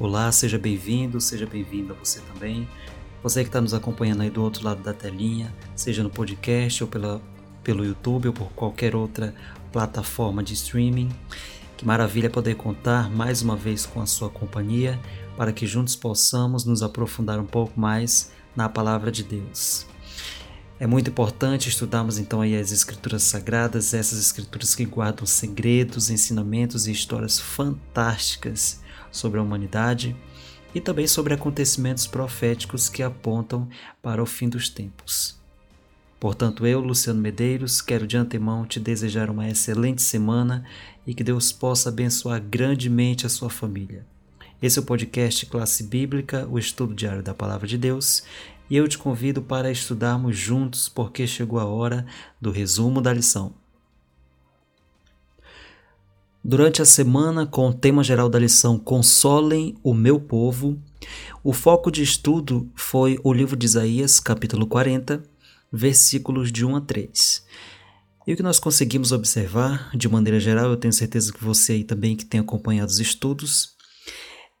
Olá, seja bem-vindo, seja bem-vinda você também. Você que está nos acompanhando aí do outro lado da telinha, seja no podcast ou pela, pelo YouTube ou por qualquer outra plataforma de streaming. Que maravilha poder contar mais uma vez com a sua companhia para que juntos possamos nos aprofundar um pouco mais na palavra de Deus. É muito importante estudarmos então aí as escrituras sagradas, essas escrituras que guardam segredos, ensinamentos e histórias fantásticas sobre a humanidade e também sobre acontecimentos proféticos que apontam para o fim dos tempos. Portanto, eu, Luciano Medeiros, quero de antemão te desejar uma excelente semana e que Deus possa abençoar grandemente a sua família. Esse é o podcast Classe Bíblica, o estudo diário da Palavra de Deus, e eu te convido para estudarmos juntos porque chegou a hora do resumo da lição. Durante a semana, com o tema geral da lição Consolem o meu povo, o foco de estudo foi o livro de Isaías, capítulo 40, versículos de 1 a 3. E o que nós conseguimos observar, de maneira geral, eu tenho certeza que você aí também que tem acompanhado os estudos,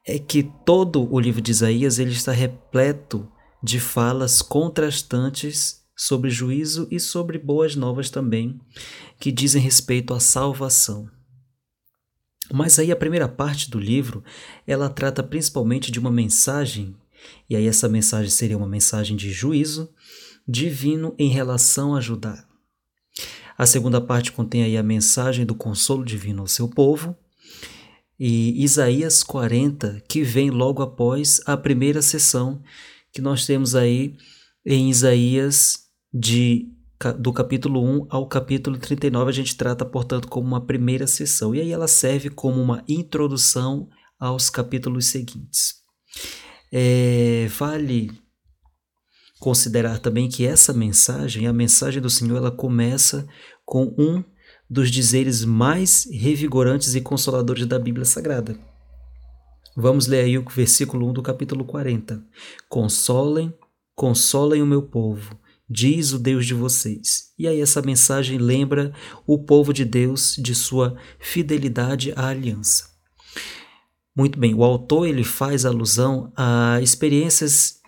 é que todo o livro de Isaías ele está repleto de falas contrastantes sobre juízo e sobre boas novas também, que dizem respeito à salvação. Mas aí a primeira parte do livro, ela trata principalmente de uma mensagem, e aí essa mensagem seria uma mensagem de juízo divino em relação a Judá. A segunda parte contém aí a mensagem do consolo divino ao seu povo, e Isaías 40, que vem logo após a primeira sessão que nós temos aí em Isaías de do capítulo 1 ao capítulo 39 a gente trata, portanto, como uma primeira sessão. E aí ela serve como uma introdução aos capítulos seguintes. É, vale considerar também que essa mensagem, a mensagem do Senhor, ela começa com um dos dizeres mais revigorantes e consoladores da Bíblia Sagrada. Vamos ler aí o versículo 1 do capítulo 40. Consolem, consolem o meu povo diz o Deus de vocês. E aí essa mensagem lembra o povo de Deus de sua fidelidade à aliança. Muito bem, o autor ele faz alusão a experiências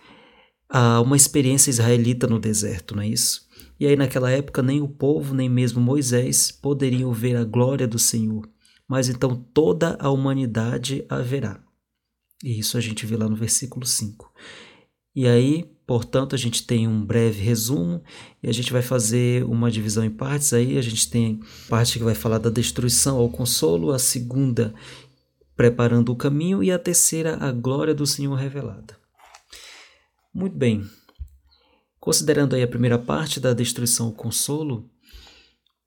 a uma experiência israelita no deserto, não é isso? E aí naquela época nem o povo, nem mesmo Moisés poderiam ver a glória do Senhor, mas então toda a humanidade haverá. E isso a gente vê lá no versículo 5. E aí Portanto, a gente tem um breve resumo e a gente vai fazer uma divisão em partes. Aí a gente tem parte que vai falar da destruição ao consolo, a segunda, preparando o caminho, e a terceira, a glória do Senhor revelada. Muito bem. Considerando aí a primeira parte da destruição ao consolo,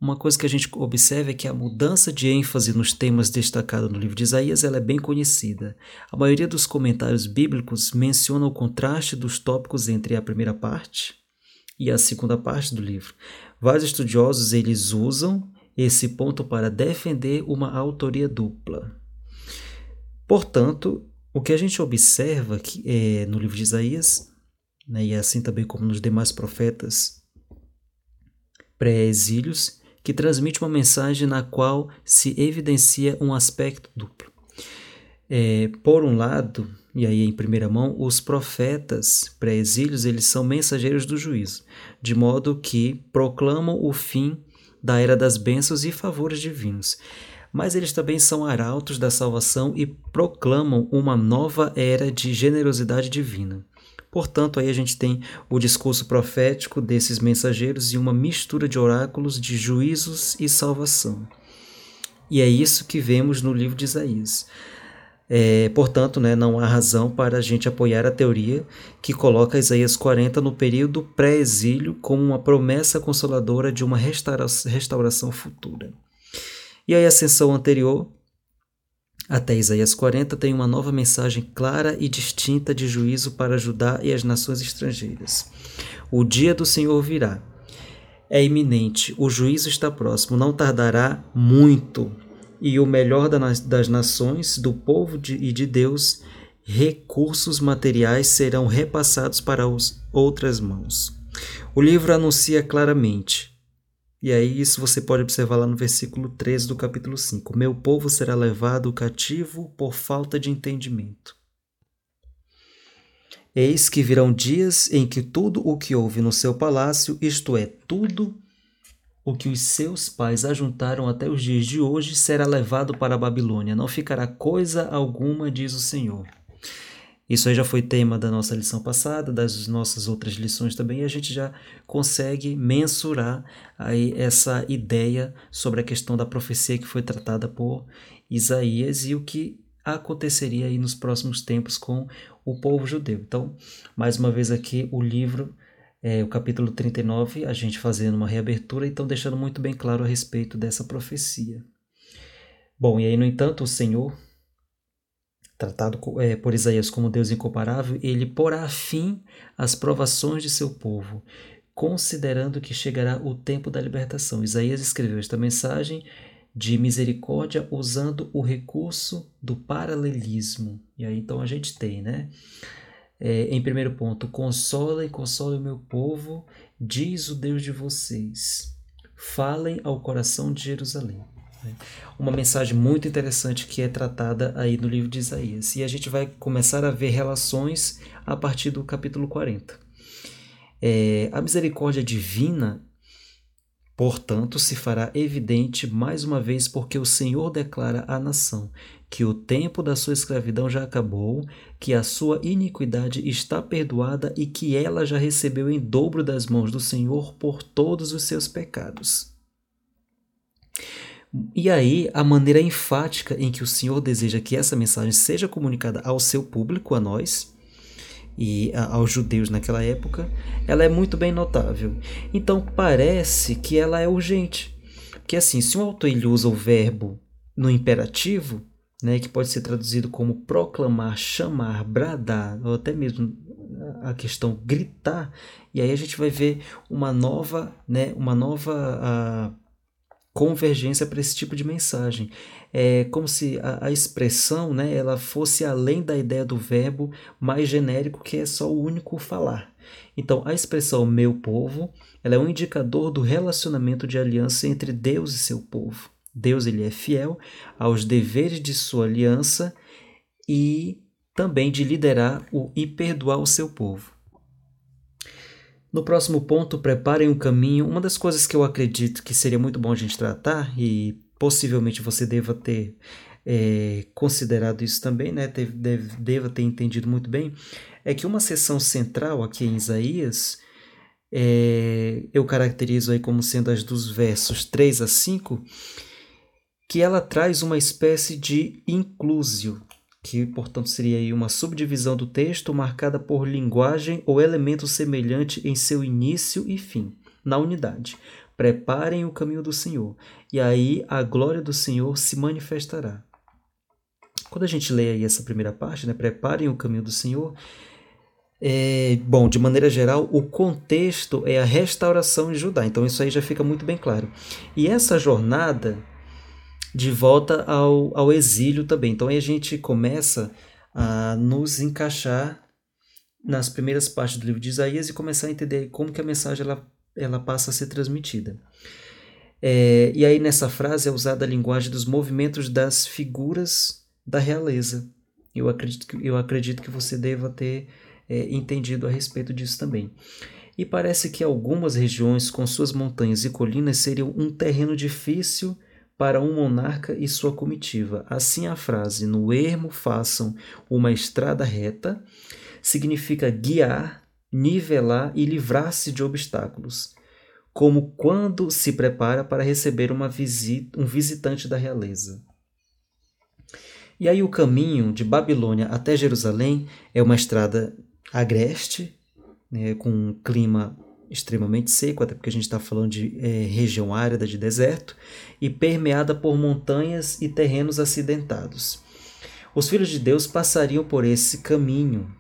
uma coisa que a gente observa é que a mudança de ênfase nos temas destacados no livro de Isaías ela é bem conhecida. A maioria dos comentários bíblicos menciona o contraste dos tópicos entre a primeira parte e a segunda parte do livro. Vários estudiosos eles usam esse ponto para defender uma autoria dupla. Portanto, o que a gente observa aqui, é, no livro de Isaías, né, e assim também como nos demais profetas pré-exílios, que transmite uma mensagem na qual se evidencia um aspecto duplo. É, por um lado, e aí em primeira mão, os profetas pré-exílios eles são mensageiros do juízo, de modo que proclamam o fim da era das bênçãos e favores divinos. Mas eles também são arautos da salvação e proclamam uma nova era de generosidade divina. Portanto, aí a gente tem o discurso profético desses mensageiros e uma mistura de oráculos de juízos e salvação. E é isso que vemos no livro de Isaías. É, portanto, né, não há razão para a gente apoiar a teoria que coloca Isaías 40 no período pré-exílio como uma promessa consoladora de uma restaura restauração futura. E a ascensão anterior até Isaías 40 tem uma nova mensagem clara e distinta de juízo para Judá e as nações estrangeiras. O dia do Senhor virá. É iminente, o juízo está próximo, não tardará muito. E o melhor das nações, do povo e de Deus, recursos materiais serão repassados para as outras mãos. O livro anuncia claramente: e aí, isso você pode observar lá no versículo 13 do capítulo 5. Meu povo será levado cativo por falta de entendimento. Eis que virão dias em que tudo o que houve no seu palácio, isto é, tudo o que os seus pais ajuntaram até os dias de hoje, será levado para a Babilônia. Não ficará coisa alguma, diz o Senhor. Isso aí já foi tema da nossa lição passada, das nossas outras lições também, e a gente já consegue mensurar aí essa ideia sobre a questão da profecia que foi tratada por Isaías e o que aconteceria aí nos próximos tempos com o povo judeu. Então, mais uma vez aqui o livro, é, o capítulo 39, a gente fazendo uma reabertura, então deixando muito bem claro a respeito dessa profecia. Bom, e aí, no entanto, o Senhor tratado é, por Isaías como Deus incomparável, ele porá fim às provações de seu povo, considerando que chegará o tempo da libertação. Isaías escreveu esta mensagem de misericórdia usando o recurso do paralelismo. E aí então a gente tem, né? É, em primeiro ponto, consola e consola o meu povo, diz o Deus de vocês. Falem ao coração de Jerusalém. Né? Uma mensagem muito interessante que é tratada aí no livro de Isaías. E a gente vai começar a ver relações a partir do capítulo 40. É, a misericórdia divina, portanto, se fará evidente mais uma vez porque o Senhor declara à nação que o tempo da sua escravidão já acabou, que a sua iniquidade está perdoada e que ela já recebeu em dobro das mãos do Senhor por todos os seus pecados. E aí, a maneira enfática em que o Senhor deseja que essa mensagem seja comunicada ao seu público, a nós, e aos judeus naquela época, ela é muito bem notável. Então, parece que ela é urgente. Porque, assim, se um autor ele usa o verbo no imperativo, né, que pode ser traduzido como proclamar, chamar, bradar, ou até mesmo a questão gritar, e aí a gente vai ver uma nova, né, uma nova convergência para esse tipo de mensagem. É como se a, a, expressão né, ela fosse além da ideia do verbo mais genérico, que é só o único falar. Então, a expressão meu povo ela é um indicador do relacionamento de aliança entre Deus e seu povo. Deus ele é fiel aos deveres de sua aliança e também de liderar o, e perdoar o seu povo. No próximo ponto, preparem um caminho. Uma das coisas que eu acredito que seria muito bom a gente tratar, e possivelmente você deva ter é, considerado isso também, né? Deve, deve, deva ter entendido muito bem, é que uma seção central aqui em Isaías, é, eu caracterizo aí como sendo as dos versos 3 a 5, que ela traz uma espécie de inclusio, que portanto seria uma subdivisão do texto marcada por linguagem ou elemento semelhante em seu início e fim, na unidade. Preparem o caminho do Senhor, e aí a glória do Senhor se manifestará. Quando a gente lê aí essa primeira parte, né, preparem o caminho do Senhor, é, bom, de maneira geral, o contexto é a restauração de Judá, então isso aí já fica muito bem claro. E essa jornada de volta ao, ao exílio também. Então aí a gente começa a nos encaixar nas primeiras partes do livro de Isaías e começar a entender como que a mensagem ela, ela passa a ser transmitida. É, e aí nessa frase é usada a linguagem dos movimentos das figuras da realeza. Eu acredito que, eu acredito que você deva ter é, entendido a respeito disso também. E parece que algumas regiões com suas montanhas e colinas seriam um terreno difícil para um monarca e sua comitiva. Assim, a frase no ermo façam uma estrada reta significa guiar, nivelar e livrar-se de obstáculos, como quando se prepara para receber uma visita, um visitante da realeza. E aí o caminho de Babilônia até Jerusalém é uma estrada agreste, né, com um clima extremamente seco, até porque a gente está falando de é, região árida de deserto, e permeada por montanhas e terrenos acidentados. Os filhos de Deus passariam por esse caminho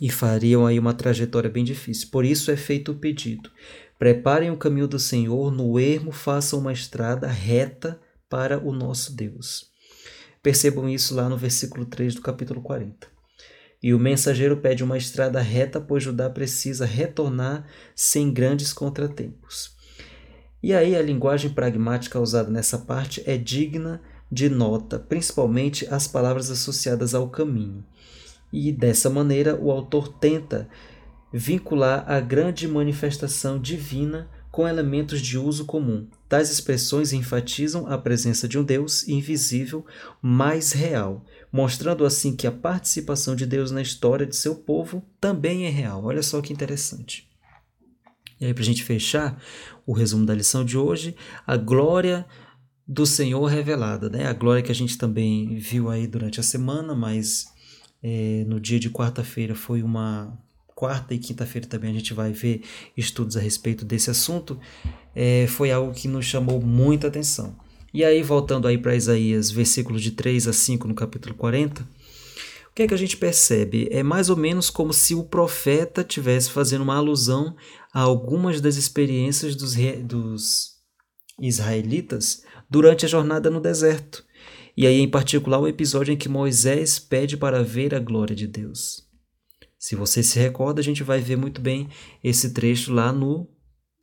e fariam aí uma trajetória bem difícil. Por isso é feito o pedido: preparem o caminho do Senhor, no ermo façam uma estrada reta para o nosso Deus. Percebam isso lá no versículo 3 do capítulo 40. E o mensageiro pede uma estrada reta, pois Judá precisa retornar sem grandes contratempos. E aí a linguagem pragmática usada nessa parte é digna de nota, principalmente as palavras associadas ao caminho. E dessa maneira, o autor tenta vincular a grande manifestação divina com elementos de uso comum. Tais expressões enfatizam a presença de um Deus invisível, mais real, mostrando assim que a participação de Deus na história de seu povo também é real. Olha só que interessante. E aí, para a gente fechar o resumo da lição de hoje, a glória do Senhor revelada, né? A glória que a gente também viu aí durante a semana, mas é, no dia de quarta-feira foi uma quarta e quinta-feira também a gente vai ver estudos a respeito desse assunto, é, foi algo que nos chamou muita atenção. E aí, voltando aí para Isaías, versículos de 3 a 5 no capítulo 40, o que é que a gente percebe? É mais ou menos como se o profeta tivesse fazendo uma alusão a algumas das experiências dos, dos israelitas durante a jornada no deserto. E aí, em particular, o episódio em que Moisés pede para ver a glória de Deus. Se você se recorda, a gente vai ver muito bem esse trecho lá no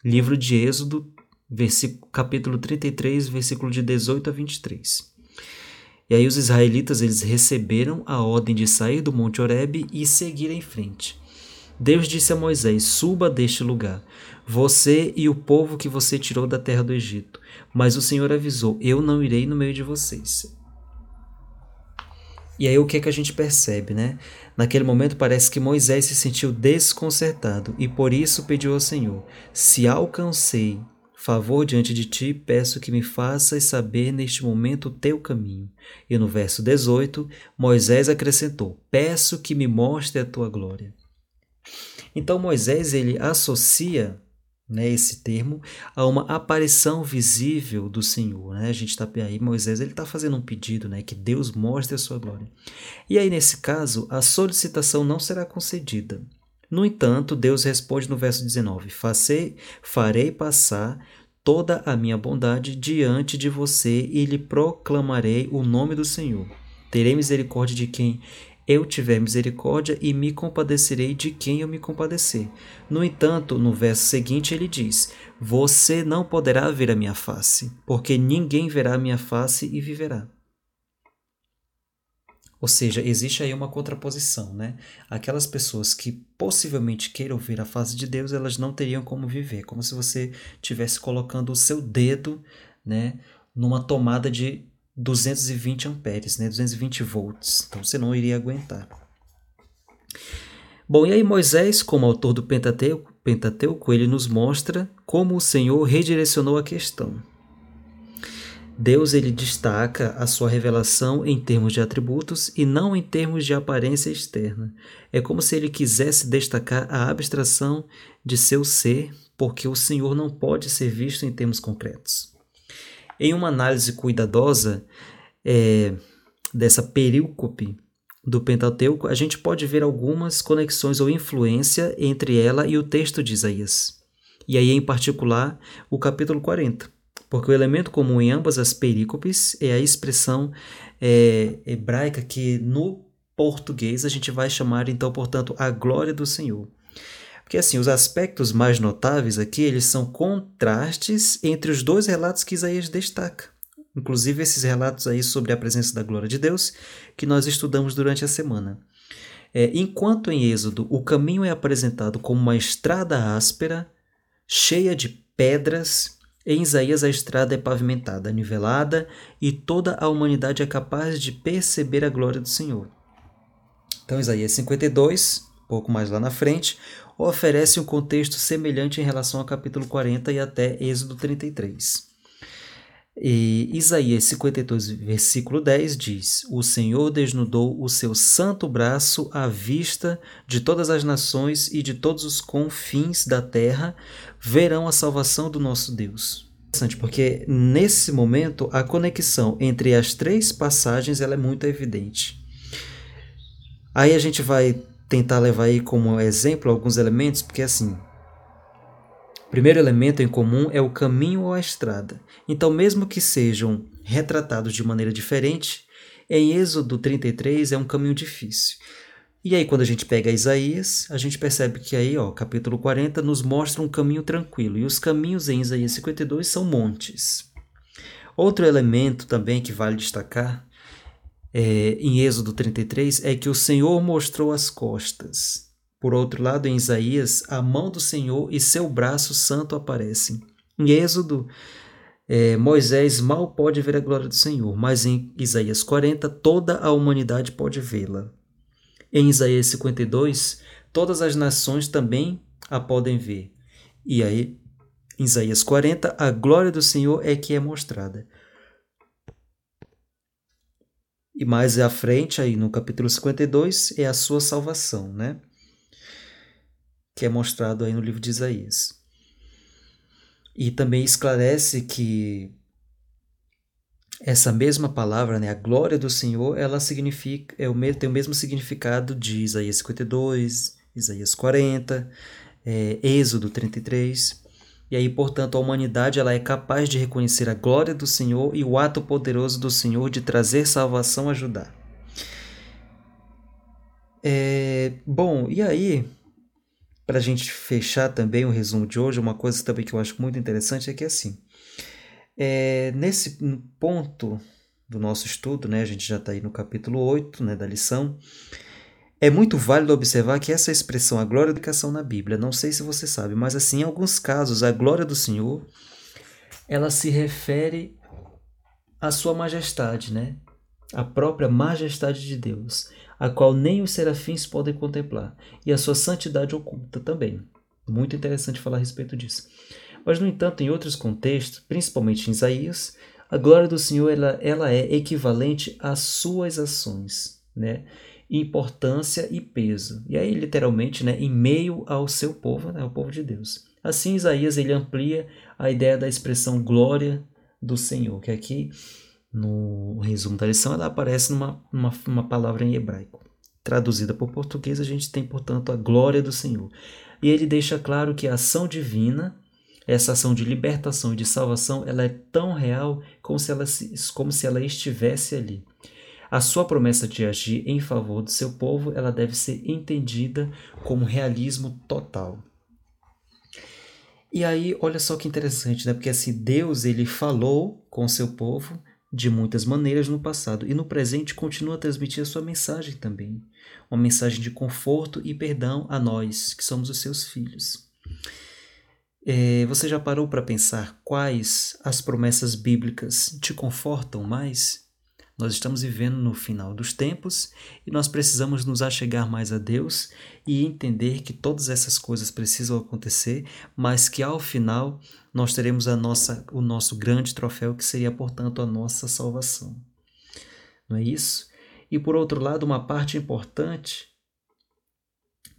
livro de Êxodo, capítulo 33, versículo de 18 a 23. E aí os israelitas eles receberam a ordem de sair do Monte Horebe e seguir em frente. Deus disse a Moisés: Suba deste lugar, você e o povo que você tirou da terra do Egito. Mas o Senhor avisou: Eu não irei no meio de vocês. E aí o que é que a gente percebe, né? Naquele momento parece que Moisés se sentiu desconcertado e por isso pediu ao Senhor: Se alcancei favor diante de ti, peço que me faças saber neste momento o teu caminho. E no verso 18, Moisés acrescentou: Peço que me mostre a tua glória. Então Moisés ele associa né, esse termo, a uma aparição visível do Senhor. Né? A gente está aí, Moisés ele está fazendo um pedido, né, que Deus mostre a sua glória. E aí, nesse caso, a solicitação não será concedida. No entanto, Deus responde no verso 19: Facei, Farei passar toda a minha bondade diante de você e lhe proclamarei o nome do Senhor. Terei misericórdia de quem eu tiver misericórdia e me compadecerei de quem eu me compadecer. No entanto, no verso seguinte ele diz: Você não poderá ver a minha face, porque ninguém verá a minha face e viverá. Ou seja, existe aí uma contraposição, né? Aquelas pessoas que possivelmente queiram ver a face de Deus, elas não teriam como viver, como se você estivesse colocando o seu dedo, né, numa tomada de 220 amperes, né? 220 volts. Então você não iria aguentar. Bom, e aí Moisés, como autor do Pentateuco, Pentateuco, ele nos mostra como o Senhor redirecionou a questão. Deus ele destaca a sua revelação em termos de atributos e não em termos de aparência externa. É como se ele quisesse destacar a abstração de seu ser, porque o Senhor não pode ser visto em termos concretos. Em uma análise cuidadosa é, dessa perícope do Pentateuco, a gente pode ver algumas conexões ou influência entre ela e o texto de Isaías. E aí, em particular, o capítulo 40, porque o elemento comum em ambas as perícopes é a expressão é, hebraica que no português a gente vai chamar, então, portanto, a glória do Senhor. Porque assim, os aspectos mais notáveis aqui, eles são contrastes entre os dois relatos que Isaías destaca. Inclusive esses relatos aí sobre a presença da glória de Deus que nós estudamos durante a semana. É, enquanto em Êxodo o caminho é apresentado como uma estrada áspera, cheia de pedras, em Isaías a estrada é pavimentada, nivelada e toda a humanidade é capaz de perceber a glória do Senhor. Então, Isaías 52, pouco mais lá na frente, oferece um contexto semelhante em relação ao capítulo 40 e até Êxodo 33. E Isaías 52, versículo 10 diz: O Senhor desnudou o seu santo braço à vista de todas as nações e de todos os confins da terra verão a salvação do nosso Deus. Interessante, porque nesse momento a conexão entre as três passagens ela é muito evidente. Aí a gente vai tentar levar aí como exemplo alguns elementos, porque assim, o primeiro elemento em comum é o caminho ou a estrada. Então, mesmo que sejam retratados de maneira diferente, em Êxodo 33 é um caminho difícil. E aí, quando a gente pega Isaías, a gente percebe que aí, ó, capítulo 40 nos mostra um caminho tranquilo. E os caminhos em Isaías 52 são montes. Outro elemento também que vale destacar é, em Êxodo 33 é que o Senhor mostrou as costas. Por outro lado, em Isaías, a mão do Senhor e seu braço santo aparecem. Em Êxodo, é, Moisés mal pode ver a glória do Senhor, mas em Isaías 40, toda a humanidade pode vê-la. Em Isaías 52, todas as nações também a podem ver. E aí, em Isaías 40, a glória do Senhor é que é mostrada. E mais à frente, aí no capítulo 52, é a sua salvação, né? Que é mostrado aí no livro de Isaías. E também esclarece que essa mesma palavra, né, a glória do Senhor, ela significa, é o mesmo, tem o mesmo significado de Isaías 52, Isaías 40, é, Êxodo 33. E aí, portanto, a humanidade ela é capaz de reconhecer a glória do Senhor e o ato poderoso do Senhor de trazer salvação a Judá. É, bom, e aí, para a gente fechar também o resumo de hoje, uma coisa também que eu acho muito interessante é que assim, é, nesse ponto do nosso estudo, né, a gente já está aí no capítulo 8 né, da lição, é muito válido observar que essa expressão, a glória da educação na Bíblia, não sei se você sabe, mas assim, em alguns casos, a glória do Senhor, ela se refere à sua majestade, né? A própria majestade de Deus, a qual nem os serafins podem contemplar, e a sua santidade oculta também. Muito interessante falar a respeito disso. Mas, no entanto, em outros contextos, principalmente em Isaías, a glória do Senhor ela, ela é equivalente às suas ações, né? Importância e peso. E aí, literalmente, né, em meio ao seu povo, né, o povo de Deus. Assim, Isaías ele amplia a ideia da expressão glória do Senhor, que aqui, no resumo da lição, ela aparece numa, numa, numa palavra em hebraico. Traduzida por português, a gente tem, portanto, a glória do Senhor. E ele deixa claro que a ação divina, essa ação de libertação e de salvação, ela é tão real como se ela, como se ela estivesse ali. A sua promessa de agir em favor do seu povo, ela deve ser entendida como realismo total. E aí, olha só que interessante, né? Porque assim, Deus ele falou com o seu povo de muitas maneiras no passado e no presente continua a transmitir a sua mensagem também, uma mensagem de conforto e perdão a nós, que somos os seus filhos. É, você já parou para pensar quais as promessas bíblicas te confortam mais? Nós estamos vivendo no final dos tempos e nós precisamos nos achegar mais a Deus e entender que todas essas coisas precisam acontecer, mas que ao final nós teremos a nossa, o nosso grande troféu, que seria, portanto, a nossa salvação. Não é isso? E por outro lado, uma parte importante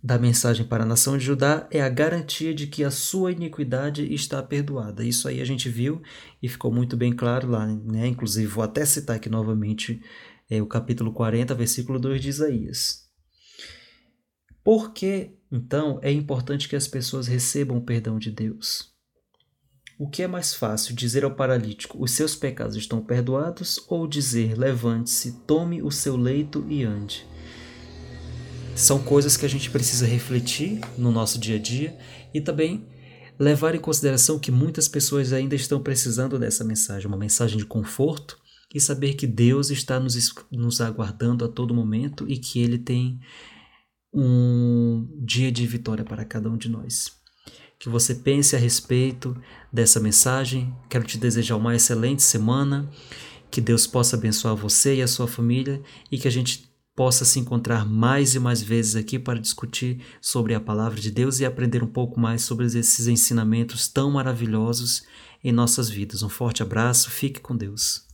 da mensagem para a nação de Judá é a garantia de que a sua iniquidade está perdoada. Isso aí a gente viu e ficou muito bem claro lá, né? Inclusive, vou até citar aqui novamente é, o capítulo 40, versículo 2 de Isaías. Por que, então, é importante que as pessoas recebam o perdão de Deus? O que é mais fácil, dizer ao paralítico, os seus pecados estão perdoados, ou dizer, levante-se, tome o seu leito e ande? São coisas que a gente precisa refletir no nosso dia a dia e também levar em consideração que muitas pessoas ainda estão precisando dessa mensagem, uma mensagem de conforto e saber que Deus está nos, nos aguardando a todo momento e que Ele tem um dia de vitória para cada um de nós. Que você pense a respeito dessa mensagem. Quero te desejar uma excelente semana. Que Deus possa abençoar você e a sua família e que a gente possa se encontrar mais e mais vezes aqui para discutir sobre a palavra de Deus e aprender um pouco mais sobre esses ensinamentos tão maravilhosos em nossas vidas. Um forte abraço, fique com Deus.